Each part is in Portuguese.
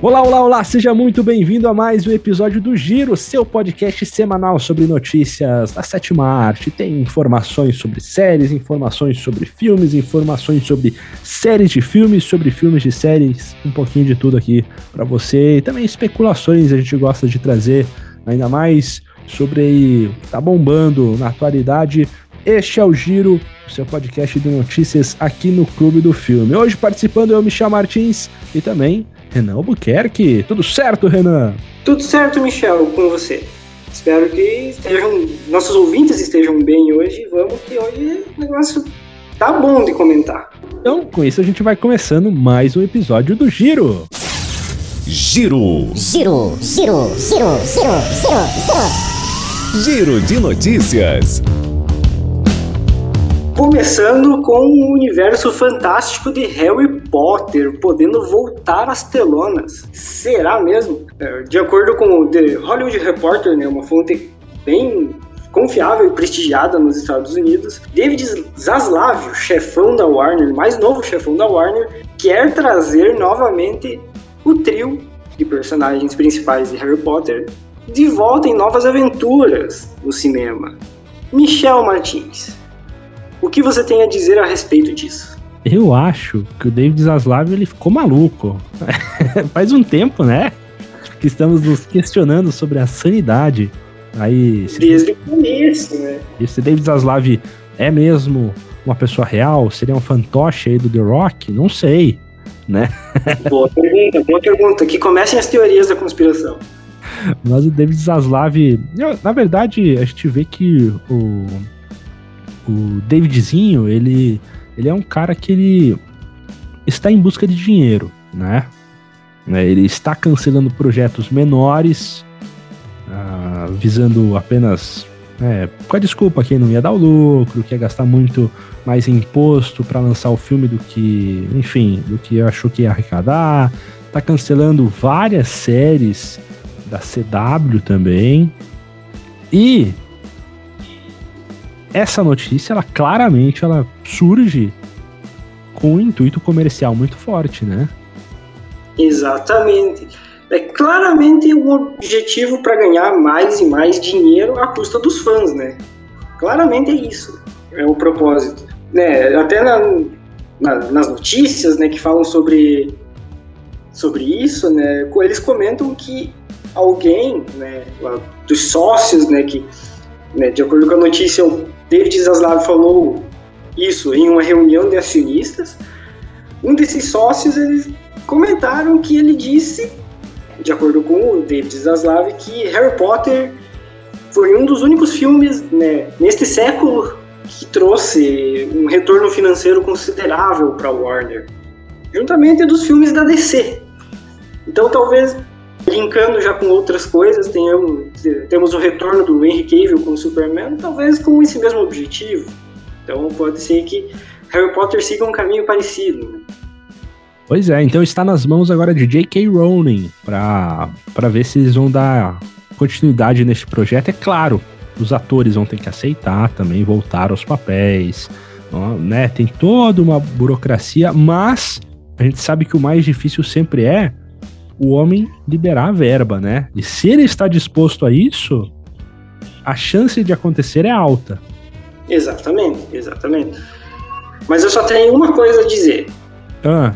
Olá, olá, olá, seja muito bem-vindo a mais um episódio do Giro, seu podcast semanal sobre notícias da sétima arte. Tem informações sobre séries, informações sobre filmes, informações sobre séries de filmes, sobre filmes de séries, um pouquinho de tudo aqui para você. E também especulações, a gente gosta de trazer ainda mais sobre tá bombando na atualidade. Este é o Giro, seu podcast de notícias aqui no Clube do Filme. Hoje participando eu, Michel Martins, e também Renan Albuquerque. Tudo certo, Renan? Tudo certo, Michel, com você. Espero que estejam, nossos ouvintes estejam bem hoje. Vamos que hoje o negócio tá bom de comentar. Então, com isso a gente vai começando mais um episódio do Giro. Giro. Giro, giro, giro, giro, giro, giro. Giro de notícias. Começando com o universo fantástico de Harry Potter podendo voltar às telonas. Será mesmo? É, de acordo com o The Hollywood Reporter, né, uma fonte bem confiável e prestigiada nos Estados Unidos, David Zaslav, chefão da Warner, mais novo chefão da Warner, quer trazer novamente o trio de personagens principais de Harry Potter de volta em novas aventuras no cinema. Michel Martins, o que você tem a dizer a respeito disso? Eu acho que o David Zaslav ele ficou maluco. Faz um tempo, né? Que estamos nos questionando sobre a sanidade. Aí, Desde o começo, né? Esse David Zaslav é mesmo uma pessoa real? Seria um fantoche aí do The Rock? Não sei, né? Boa pergunta, boa pergunta. Que comecem as teorias da conspiração. Mas o David Zaslav, na verdade, a gente vê que o o Davidzinho, ele, ele é um cara que ele está em busca de dinheiro, né? né ele está cancelando projetos menores, uh, visando apenas é, com a desculpa que não ia dar o lucro, que ia gastar muito mais imposto para lançar o filme do que, enfim, do que achou que ia arrecadar. Tá cancelando várias séries da CW também. E essa notícia, ela claramente ela surge com um intuito comercial muito forte, né? Exatamente. É claramente um objetivo para ganhar mais e mais dinheiro à custa dos fãs, né? Claramente é isso, é o propósito. Né? Até na, na, nas notícias, né, que falam sobre sobre isso, né, eles comentam que alguém, né, dos sócios, né, que, né, de acordo com a notícia, David Zaslav falou isso em uma reunião de acionistas. Um desses sócios eles comentaram que ele disse, de acordo com o David Zaslav, que Harry Potter foi um dos únicos filmes né, neste século que trouxe um retorno financeiro considerável para Warner, juntamente dos filmes da DC. Então, talvez linkando já com outras coisas, tenhamos, temos o retorno do Henry Cavill com o Superman, talvez com esse mesmo objetivo. Então pode ser que Harry Potter siga um caminho parecido. Né? Pois é, então está nas mãos agora de J.K. Rowling para ver se eles vão dar continuidade nesse projeto. É claro, os atores vão ter que aceitar também, voltar aos papéis, né? Tem toda uma burocracia, mas a gente sabe que o mais difícil sempre é o homem liberar a verba, né? E se ele está disposto a isso, a chance de acontecer é alta. Exatamente, exatamente. Mas eu só tenho uma coisa a dizer. Ah.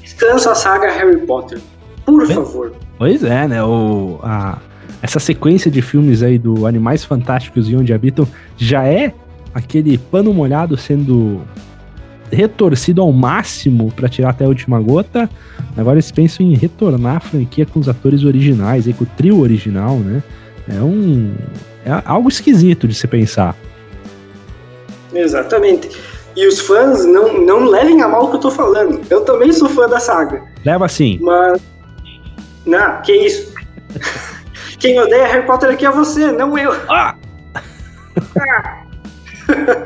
Descansa a saga Harry Potter. Por favor. Pois é, né? O, a, essa sequência de filmes aí do Animais Fantásticos e Onde Habitam já é aquele pano molhado sendo retorcido ao máximo para tirar até a última gota. Agora eles pensam em retornar a franquia com os atores originais, aí, com o trio original, né? É um. É algo esquisito de se pensar. Exatamente. E os fãs não, não levem a mal o que eu tô falando. Eu também sou fã da saga. Leva sim. Mas. Não, que isso. Quem odeia Harry Potter aqui é você, não eu. Ah! ah.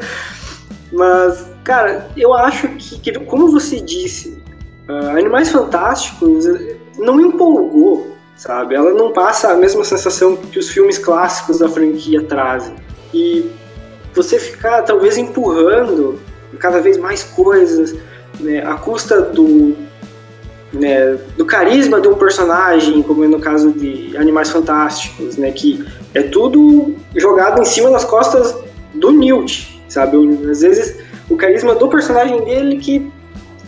Mas Cara, eu acho que, que como você disse, uh, Animais Fantásticos eh, não empolgou, sabe? Ela não passa a mesma sensação que os filmes clássicos da franquia trazem. E você ficar talvez empurrando cada vez mais coisas, né, à custa do, né, do carisma de um personagem, como é no caso de Animais Fantásticos, né, que é tudo jogado em cima das costas do Newt, sabe? Às vezes o carisma do personagem dele que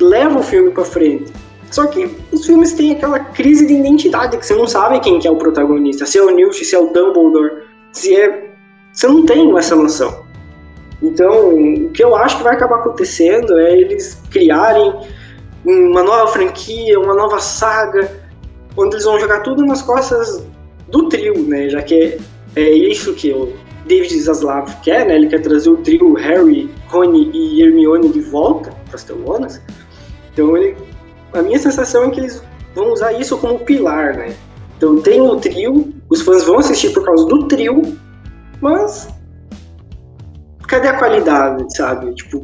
leva o filme para frente. Só que os filmes têm aquela crise de identidade que você não sabe quem que é o protagonista, se é o Newt, se é o Dumbledore, se é você não tem essa noção. Então, o que eu acho que vai acabar acontecendo é eles criarem uma nova franquia, uma nova saga, onde eles vão jogar tudo nas costas do trio, né? Já que é, é isso que o David Zaslav quer, né? Ele quer trazer o trio Harry, Rony e Hermione de volta para as telonas. Então, ele, a minha sensação é que eles vão usar isso como pilar, né? Então, tem o trio, os fãs vão assistir por causa do trio, mas cadê a qualidade, sabe? Tipo,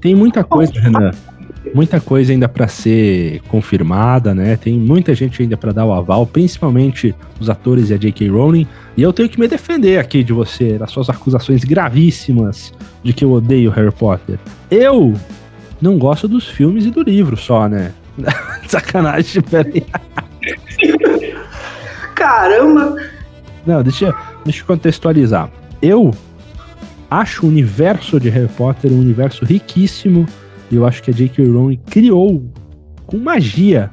tem muita coisa, Renan muita coisa ainda para ser confirmada, né? Tem muita gente ainda para dar o aval, principalmente os atores e a J.K. Rowling. E eu tenho que me defender aqui de você, das suas acusações gravíssimas de que eu odeio Harry Potter. Eu não gosto dos filmes e do livro só, né? Sacanagem, peraí. Caramba! Não, deixa, deixa eu contextualizar. Eu acho o universo de Harry Potter um universo riquíssimo e eu acho que a J.K. Rowling criou com magia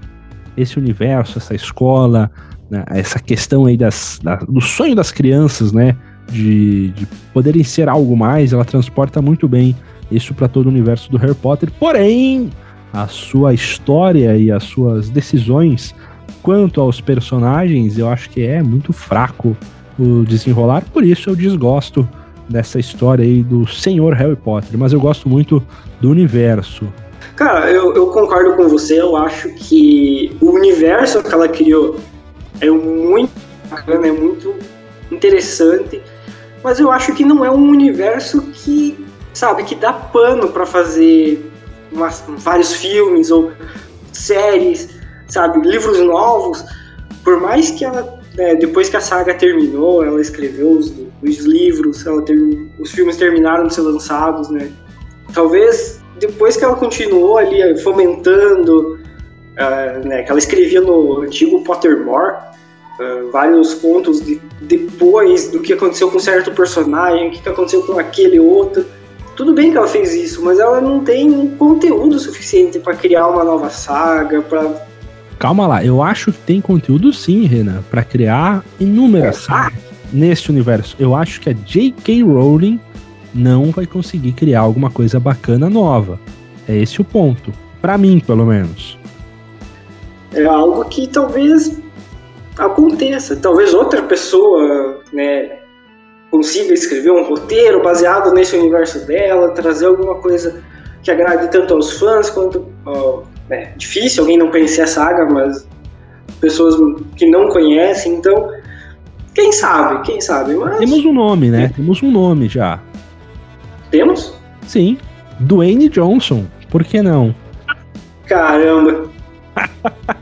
esse universo, essa escola, né, essa questão aí das, da, do sonho das crianças, né? De, de poderem ser algo mais, ela transporta muito bem isso para todo o universo do Harry Potter. Porém, a sua história e as suas decisões quanto aos personagens, eu acho que é muito fraco o desenrolar, por isso eu desgosto dessa história aí do Senhor Harry Potter, mas eu gosto muito do universo. Cara, eu, eu concordo com você, eu acho que o universo que ela criou é muito bacana, é muito interessante, mas eu acho que não é um universo que, sabe, que dá pano para fazer umas, vários filmes ou séries, sabe, livros novos, por mais que ela, né, depois que a saga terminou, ela escreveu os, os livros, ela ter, os filmes terminaram de ser lançados, né? Talvez depois que ela continuou ali fomentando, uh, né, que ela escrevia no antigo Pottermore, uh, vários contos de, depois do que aconteceu com certo personagem, o que aconteceu com aquele outro. Tudo bem que ela fez isso, mas ela não tem conteúdo suficiente para criar uma nova saga, para Calma lá, eu acho que tem conteúdo sim, Renan, para criar inúmeras é, sagas neste universo. Eu acho que a J.K. Rowling não vai conseguir criar alguma coisa bacana nova. É esse o ponto. para mim, pelo menos. É algo que talvez aconteça. Talvez outra pessoa, né, consiga escrever um roteiro baseado nesse universo dela, trazer alguma coisa que agrade tanto aos fãs quanto. Ó, é difícil alguém não conhecer a saga, mas pessoas que não conhecem, então quem sabe, quem sabe. Mas... Temos um nome, né? Temos um nome já. Temos? Sim. Dwayne Johnson. Por que não? Caramba.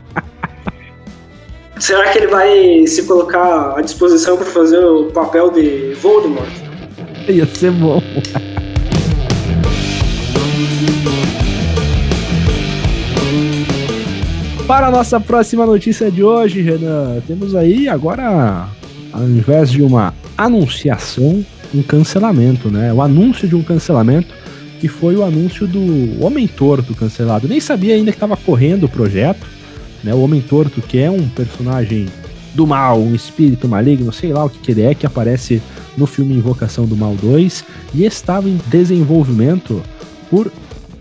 Será que ele vai se colocar à disposição para fazer o papel de Voldemort? Ia ser bom. Para a nossa próxima notícia de hoje, Renan, temos aí agora, ao invés de uma anunciação, um cancelamento, né? O anúncio de um cancelamento que foi o anúncio do Homem Torto cancelado. Nem sabia ainda que estava correndo o projeto, né? O Homem Torto, que é um personagem do mal, um espírito maligno, sei lá o que, que ele é, que aparece no filme Invocação do Mal 2 e estava em desenvolvimento por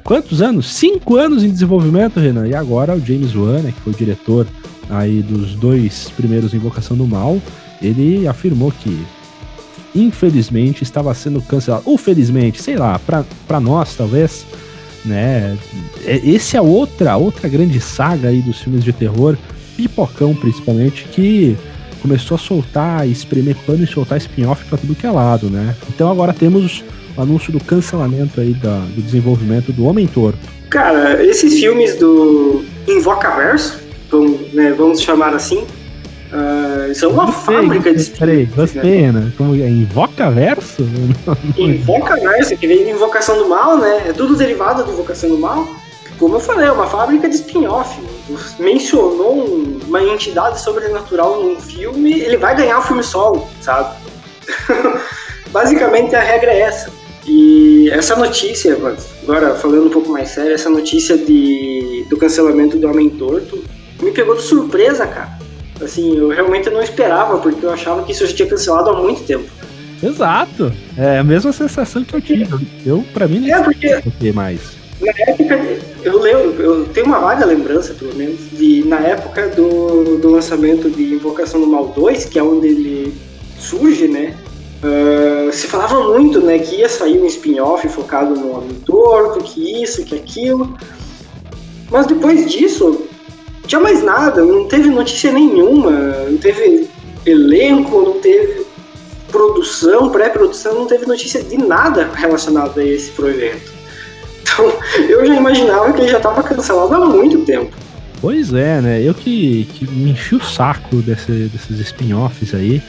quantos anos? Cinco anos em desenvolvimento, Renan. E agora o James Wan, né, que foi o diretor aí dos dois primeiros Invocação do Mal, ele afirmou que infelizmente estava sendo cancelado. Ou felizmente, sei lá, para nós talvez, né? É, esse é outra outra grande saga aí dos filmes de terror, pipocão principalmente, que começou a soltar, espremer pano e soltar spin-off para tudo que é lado, né? Então agora temos o anúncio do cancelamento aí da, do desenvolvimento do Homem Torto. Cara, esses filmes do Invocaverso, vamos, né, vamos chamar assim, Uh, isso é uma gostei, fábrica de Peraí, gostei, né? Como é? Invoca verso? Invoca verso, que vem de Invocação do Mal, né? É tudo derivado de Invocação do Mal. Como eu falei, é uma fábrica de spin-off. mencionou um- uma entidade sobrenatural num filme, ele vai ganhar o filme solo, sabe? Basicamente a regra é essa. E essa notícia, agora falando um pouco mais sério, essa notícia de, do cancelamento do Homem Torto me pegou de surpresa, cara. Assim, eu realmente não esperava, porque eu achava que isso já tinha cancelado há muito tempo. Exato. É a mesma sensação que eu tive. Eu, pra mim, É, porque não sei mais. Na época, eu lembro, eu tenho uma vaga lembrança, pelo menos, de na época do, do lançamento de Invocação do Mal 2, que é onde ele surge, né? ah, se falava muito, né, que ia sair um spin-off focado no Homem Torto, que isso, que aquilo. Mas depois disso, não tinha mais nada, não teve notícia nenhuma, não teve elenco, não teve produção, pré-produção, não teve notícia de nada relacionado a esse projeto. Então, eu já imaginava que ele já estava cancelado há muito tempo. Pois é, né? Eu que, que me enchi o saco desse- desses spin-offs aí.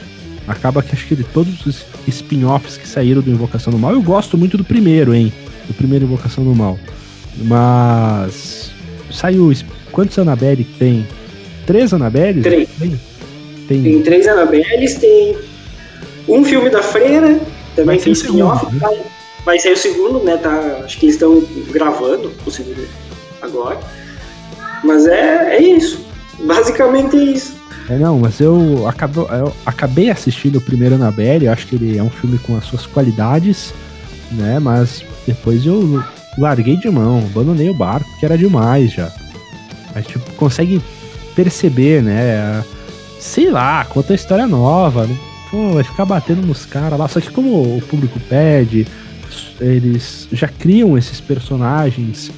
Acaba que acho que de todos os spin-offs que saíram do Invocação do Mal, eu gosto muito do primeiro, hein? Do primeiro Invocação do Mal. Mas. Saiu. Quantos Annabelle tem? Três Annabelle? Três. Tem. Tem três Annabelles, tem um filme da Freira, também tem spin-off. segundo, tá? Vai sair o segundo, né? Tá, acho que eles estão gravando o segundo agora. Mas é, é isso. Basicamente é isso. É, não, mas eu, acabo, eu acabei assistindo o primeiro Annabelle, eu acho que ele é um filme com as suas qualidades, né? Mas depois eu larguei de mão, abandonei o barco, que era demais já. Mas, tipo, consegue perceber, né? Sei lá, conta a história nova, né? Pô, vai ficar batendo nos caras lá. Só que como o público pede, eles já criam esses personagens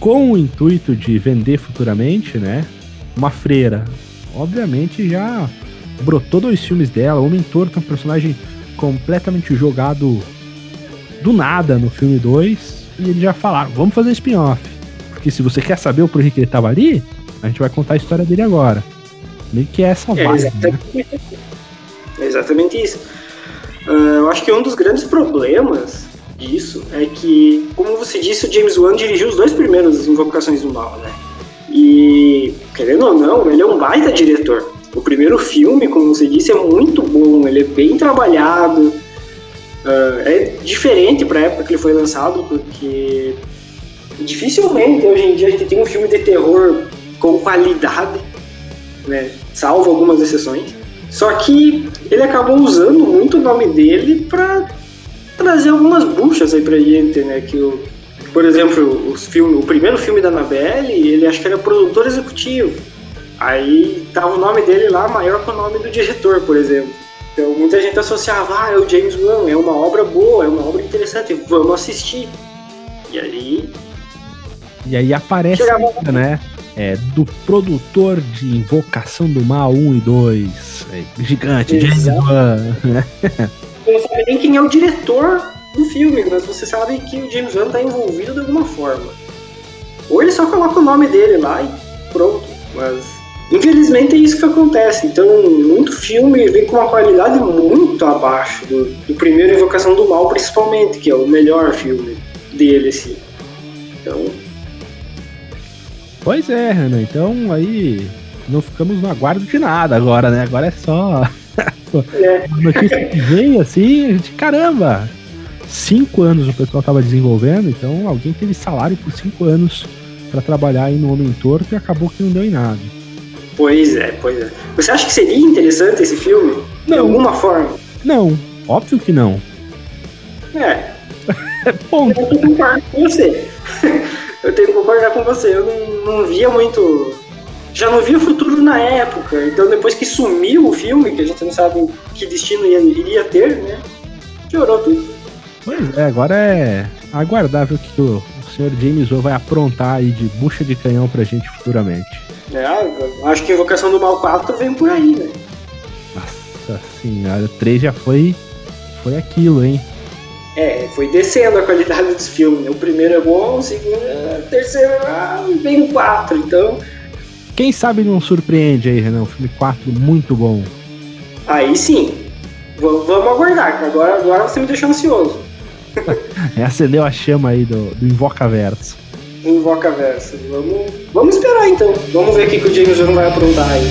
com o intuito de vender futuramente, né? Uma freira, obviamente já brotou dois filmes dela. O Homem Torto é um personagem completamente jogado do nada no filme 2. E eles já falaram, vamos fazer spin-off. Porque se você quer saber o porquê que ele tava ali, a gente vai contar a história dele agora. Meio que é essa É vibe, né? exatamente, é exatamente isso. Ah, eu acho que um dos grandes problemas disso é que, como você disse, o James Wan dirigiu os dois primeiros Invocações do Mal, né? E, querendo ou não, ele é um baita diretor. O primeiro filme, como você disse, é muito bom, ele é bem trabalhado. Ah, é diferente para a época que ele foi lançado, porque dificilmente hoje em dia a gente tem um filme de terror com qualidade, né? Salvo algumas exceções. Só que ele acabou usando muito o nome dele para trazer algumas buchas aí pra gente, né? Que o, por exemplo, os filme, o primeiro filme da Annabelle, ele acho que era produtor executivo. Aí tava o nome dele lá maior que o nome do diretor, por exemplo. Então muita gente associava, ah, é o James Wan, é uma obra boa, é uma obra interessante, vamos assistir. E aí E aí aparece, chegava né? É, do produtor de Invocação do Mal 1 e 2. É, gigante, James. Wan. Você não sabe nem quem é o diretor do filme, mas você sabe que o James Wan tá envolvido de alguma forma. Ou ele só coloca o nome dele lá e pronto. Mas infelizmente é isso que acontece. Então, muito filme vem com uma qualidade muito abaixo do, do primeiro Invocação do Mal, principalmente, que é o melhor filme dele, assim. Então, Pois é, Renan. Então aí não ficamos no aguardo de nada agora, né? Agora é só é, a notícia que veio assim, a gente, caramba! Cinco anos o pessoal tava desenvolvendo, então alguém teve salário por cinco anos pra trabalhar aí no Homem Torto e acabou que não deu em nada. pois é, pois é. Você acha que seria interessante esse filme? De Não. alguma forma? Não, óbvio que não. É, É ponto. Eu concordo com você. Eu tenho que concordar com você. Eu não, não via muito. Já não via futuro na época. Então depois que sumiu o filme, que a gente não sabe que destino ia- iria ter, né? Piorou tudo. Pois é, agora é aguardável que o, o senhor James Wan vai aprontar aí de bucha de canhão pra gente futuramente. É, acho que Invocação do Mal 4 vem por aí, né? Nossa senhora, o 3 já foi, foi aquilo, hein? É, foi descendo a qualidade dos filmes. né? O primeiro é bom, o segundo é. O terceiro ah, vem o 4. Então, Quem sabe não surpreende aí, Renan? O filme 4 muito bom. aí sim. V- vamos aguardar, agora, agora você me deixou ansioso. É, acendeu a chama aí do, do Invocaverso. Invoca verso. Vamos, vamos esperar então. Vamos ver o que, que o James Gunn vai aprontar aí.